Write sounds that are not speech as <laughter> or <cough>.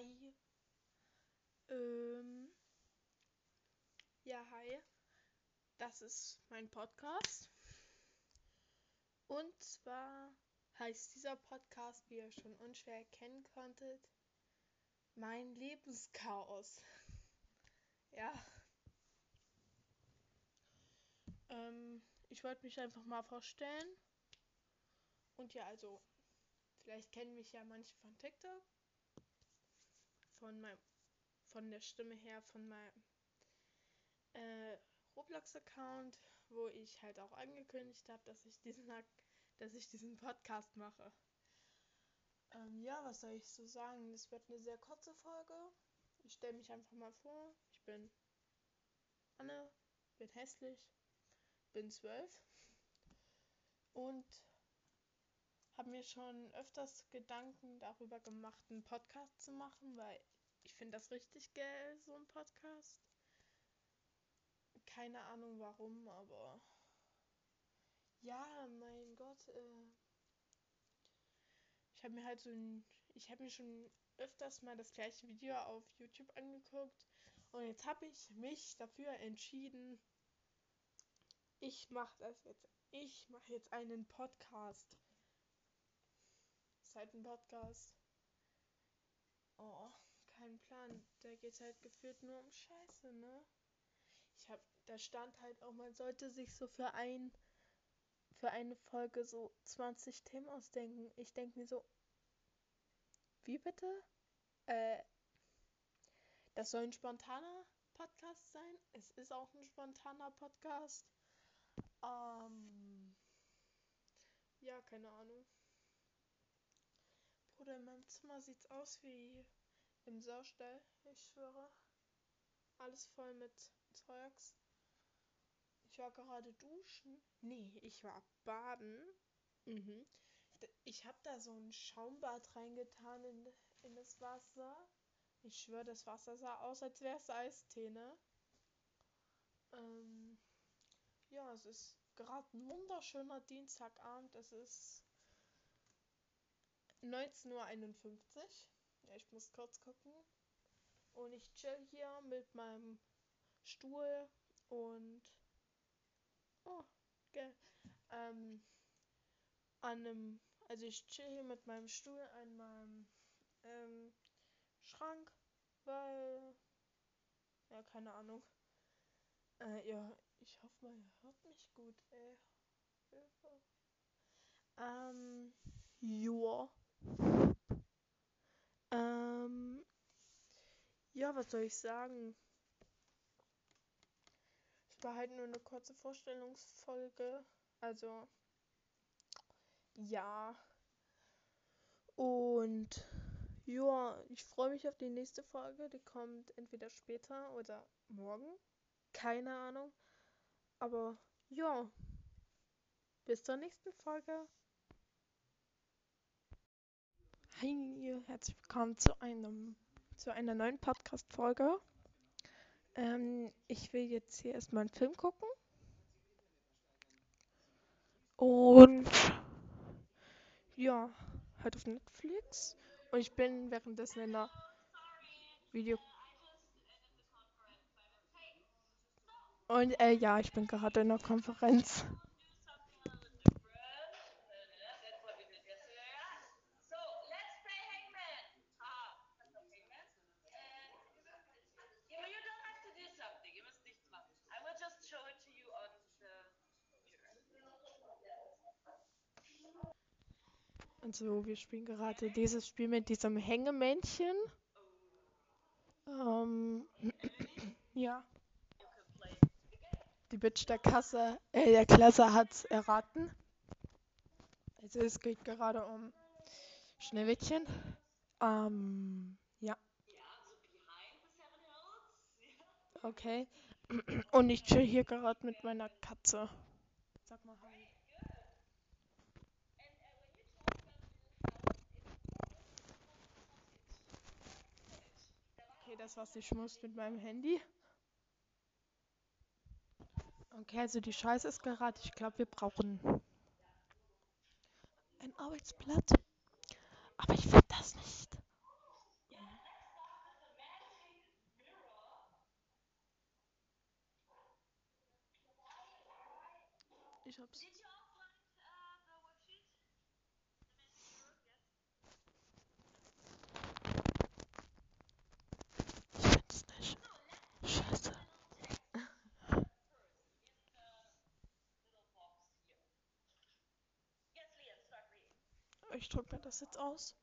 Hi. Ähm, ja, hi. Das ist mein Podcast. Und zwar heißt dieser Podcast, wie ihr schon unschwer erkennen konntet, mein Lebenschaos. <laughs> ja. Ähm, ich wollte mich einfach mal vorstellen. Und ja, also, vielleicht kennen mich ja manche von TikTok. Von meinem, von der Stimme her, von meinem äh, Roblox-Account, wo ich halt auch angekündigt habe, dass ich diesen, dass ich diesen Podcast mache. Ähm, ja, was soll ich so sagen? Das wird eine sehr kurze Folge. Ich stelle mich einfach mal vor. Ich bin Anne, bin hässlich, bin zwölf und habe mir schon öfters Gedanken darüber gemacht, einen Podcast zu machen, weil ich finde das richtig geil, so ein Podcast. Keine Ahnung warum, aber ja, mein Gott, äh, ich habe mir halt so ein, ich habe mir schon öfters mal das gleiche Video auf YouTube angeguckt und jetzt habe ich mich dafür entschieden, ich mache das jetzt. Ich mache jetzt einen Podcast. Halt ein Podcast. Oh, kein Plan. Da geht halt gefühlt nur um Scheiße, ne? Ich hab, da stand halt auch, man sollte sich so für ein, für eine Folge so 20 Themen ausdenken. Ich denke mir so, wie bitte? Äh, das soll ein spontaner Podcast sein. Es ist auch ein spontaner Podcast. Ähm, ja, keine Ahnung. Bruder, in meinem Zimmer sieht's aus wie im Saustall. Ich schwöre. Alles voll mit Zeugs. Ich war gerade duschen. Nee, ich war baden. Mhm. Ich habe da so ein Schaumbad reingetan in, in das Wasser. Ich schwöre, das Wasser sah aus, als wäre es Eistee, ne? Ähm, ja, es ist gerade ein wunderschöner Dienstagabend. Es ist 19.51 Uhr. Ja, ich muss kurz gucken. Und ich chill hier mit meinem Stuhl und. Oh, geil. Ähm, an einem. Also ich chill hier mit meinem Stuhl an meinem ähm, Schrank, weil. Ja, keine Ahnung. Äh, ja, ich hoffe mal, ihr hört mich gut, ey. Hilfe. Ähm, joa. Ähm, ja, was soll ich sagen? Es war halt nur eine kurze Vorstellungsfolge. Also, ja. Und ja, ich freue mich auf die nächste Folge. Die kommt entweder später oder morgen. Keine Ahnung. Aber ja. Bis zur nächsten Folge. Hi, herzlich willkommen zu einem zu einer neuen Podcast-Folge. Ähm, ich will jetzt hier erstmal einen Film gucken. Und ja, halt auf Netflix. Und ich bin währenddessen in einer Video. Und äh, ja, ich bin gerade in einer Konferenz. Also, wir spielen gerade dieses Spiel mit diesem Hängemännchen. Ähm, <clears throat> ja. Die Bitch der Kasse, äh, der Klasse hat's erraten. Also, es geht gerade um Schneewittchen. Ähm, ja. Okay. <clears throat> Und ich chill hier gerade mit meiner Katze. Sag mal hi. das, was ich muss mit meinem Handy. Okay, also die Scheiße ist gerade. Ich glaube, wir brauchen ein Arbeitsblatt. Aber ich finde das nicht. Ich hab's. Ich drück mir das jetzt aus.